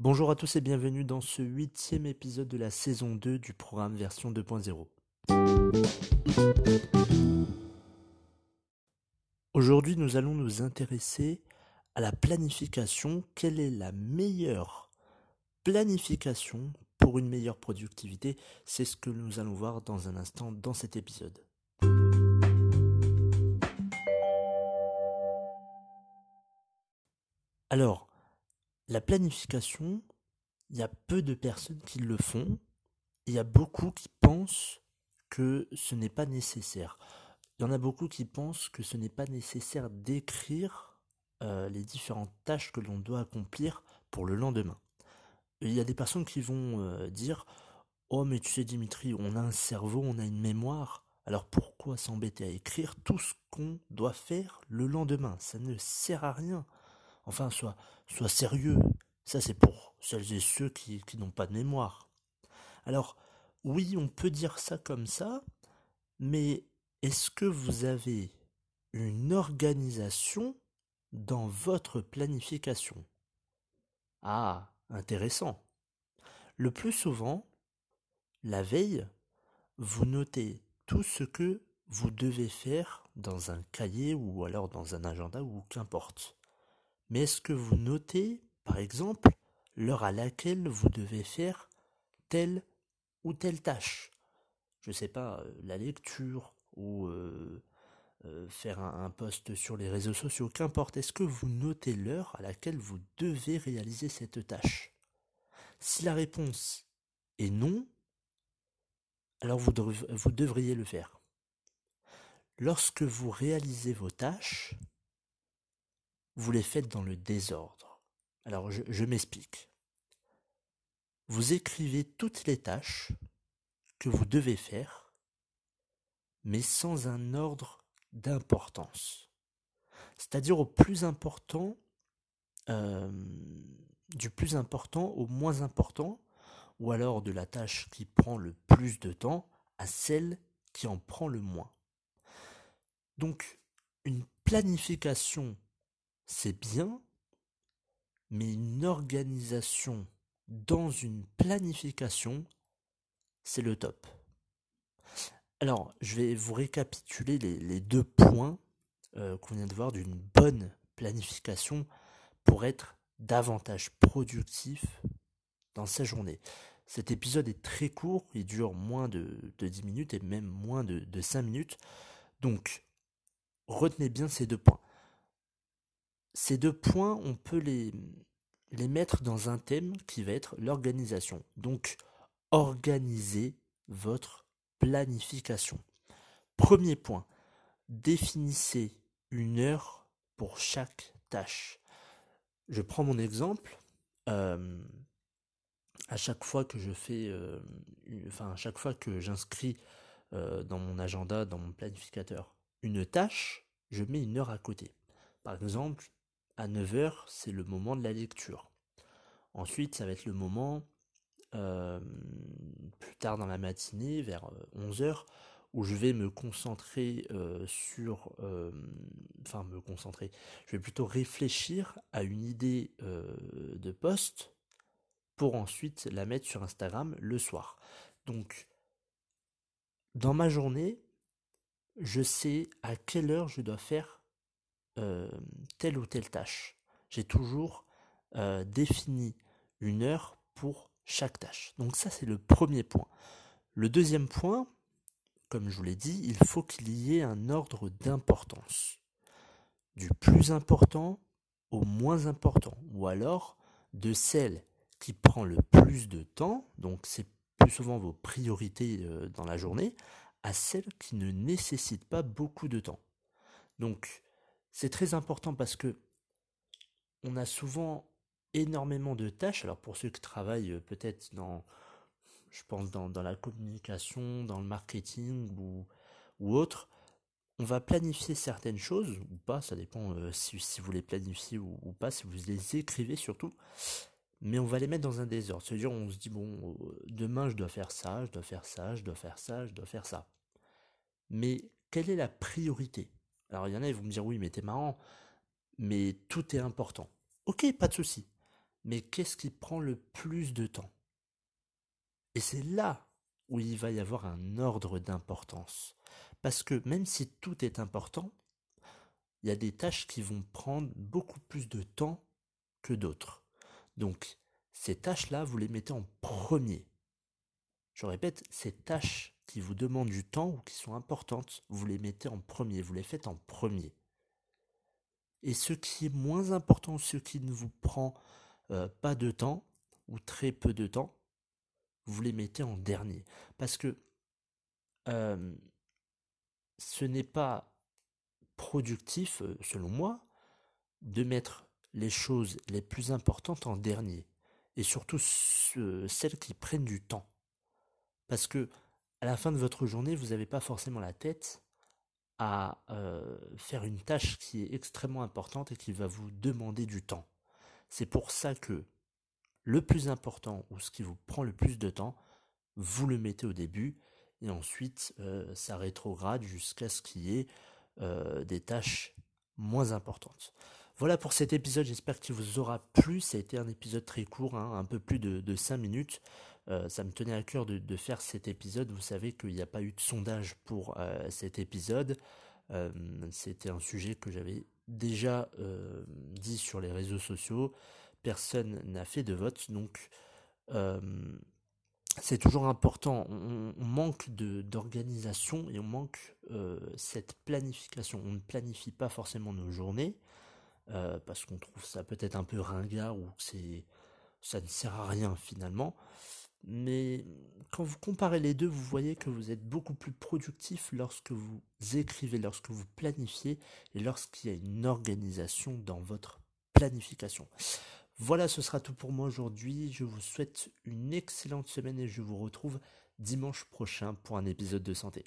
Bonjour à tous et bienvenue dans ce huitième épisode de la saison 2 du programme version 2.0. Aujourd'hui nous allons nous intéresser à la planification. Quelle est la meilleure planification pour une meilleure productivité? C'est ce que nous allons voir dans un instant dans cet épisode. Alors, la planification, il y a peu de personnes qui le font. Il y a beaucoup qui pensent que ce n'est pas nécessaire. Il y en a beaucoup qui pensent que ce n'est pas nécessaire d'écrire euh, les différentes tâches que l'on doit accomplir pour le lendemain. Il y a des personnes qui vont euh, dire Oh mais tu sais Dimitri, on a un cerveau, on a une mémoire, alors pourquoi s'embêter à écrire tout ce qu'on doit faire le lendemain? Ça ne sert à rien. Enfin, sois, sérieux. Ça, c'est pour celles et ceux qui n'ont pas de mémoire. Alors, oui, on peut dire ça comme ça, mais est-ce que vous avez une organisation dans votre planification? Ah, intéressant. Le plus souvent, la veille, vous notez tout ce que vous devez faire dans un cahier ou alors dans un agenda ou qu'importe. Mais est-ce que vous notez, par exemple, l'heure à laquelle vous devez faire telle ou telle tâche? Je ne sais pas, euh, la lecture ou euh, euh, faire un, post sur les réseaux sociaux, qu'importe. Est-ce que vous notez l'heure à laquelle vous devez réaliser cette tâche? Si la réponse est non, alors vous devriez le faire. Lorsque vous réalisez vos tâches, vous les faites dans le désordre. Alors je, m'explique. Vous écrivez toutes les tâches que vous devez faire, mais sans un ordre d'importance. C'est-à-dire au plus important, euh, du plus important au moins important, ou alors de la tâche qui prend le plus de temps à celle qui en prend le moins. Donc, une planification c'est bien, mais une organisation dans une planification, c'est le top. Alors, je vais vous récapituler les, deux points euh, qu'on vient de voir d'une bonne planification pour être davantage productif dans sa journée. Cet épisode est très court, il dure moins de, de 10 minutes et même moins de, de 5 minutes. Donc, retenez bien ces deux points. Ces deux points, on peut les, mettre dans un thème qui va être l'organisation. Donc, organisez votre planification. Premier point, définissez une heure pour chaque tâche. Je prends mon exemple. À chaque fois que je fais, enfin à chaque fois que j'inscris euh, dans mon agenda, dans mon planificateur, une tâche, je mets une heure à côté. Par exemple, à 9h, c'est le moment de la lecture. Ensuite, ça va être le moment, euh, plus tard dans la matinée, vers 11h, euh, où je vais me concentrer euh, sur... Enfin, me concentrer. Je vais plutôt réfléchir à une idée de poste pour ensuite la mettre sur Instagram le soir. Donc, dans ma journée, je sais à quelle heure je dois faire euh, telle ou telle tâche. J'ai toujours euh, défini une heure pour chaque tâche. Donc ça, c'est le premier point. Le deuxième point, comme je vous l'ai dit, il faut qu'il y ait un ordre d'importance. Du plus important au moins important. Ou alors de celle qui prend le plus de temps, donc c'est plus souvent vos priorités euh, dans la journée, à celle qui ne nécessite pas beaucoup de temps. Donc, c'est très important parce que on a souvent énormément de tâches. Alors pour ceux qui travaillent euh, peut-être dans, je dans, la communication, dans le marketing ou, ou autre, on va planifier certaines choses ou pas, ça dépend euh, si, vous les planifiez ou, ou, pas, si vous les écrivez surtout. Mais on va les mettre dans un désordre. C'est-à-dire on se dit bon, euh, demain je dois faire ça, je dois faire ça, je dois faire ça, je dois faire ça. Mais quelle est la priorité? Alors il y en a, ils vont me dire oui, mais t'es marrant, mais tout est important. Ok, pas de souci. mais qu'est-ce qui prend le plus de temps? Et c'est là où il va y avoir un ordre d'importance. Parce que même si tout est important, il y a des tâches qui vont prendre beaucoup plus de temps que d'autres. Donc, ces tâches-là, vous les mettez en premier. Je répète, ces tâches qui vous demandent du temps ou qui sont importantes, vous les mettez en premier, vous les faites en premier. Et ce qui est moins important, ce qui ne vous prend euh, pas de temps, ou très peu de temps, vous les mettez en dernier. Parce que euh, ce n'est pas productif, euh, selon moi, de mettre les choses les plus importantes en dernier. Et surtout celles qui prennent du temps. Parce que à la fin de votre journée, vous n'avez pas forcément la tête à euh, faire une tâche qui est extrêmement importante et qui va vous demander du temps. C'est pour ça que le plus important ou ce qui vous prend le plus de temps, vous le mettez au début et ensuite euh, ça rétrograde jusqu'à ce qu'il y ait euh, des tâches moins importantes. Voilà pour cet épisode, j'espère qu'il vous aura plu. Ça a été un épisode très court, hein, un peu plus de, de 5 minutes. Euh, ça me tenait à cœur de, faire cet épisode. Vous savez qu'il n'y a pas eu de sondage pour euh, cet épisode. Euh, c'était un sujet que j'avais déjà dit sur les réseaux sociaux. Personne n'a fait de vote, donc c'est toujours important. On, manque d'organisation et on manque cette planification. On ne planifie pas forcément nos journées parce qu'on trouve ça peut-être un peu ringard ou que ça ne sert à rien finalement. Mais quand vous comparez les deux, vous voyez que vous êtes beaucoup plus productif lorsque vous écrivez, lorsque vous planifiez et lorsqu'il y a une organisation dans votre planification. Voilà, ce sera tout pour moi aujourd'hui. Je vous souhaite une excellente semaine et je vous retrouve dimanche prochain pour un épisode de santé.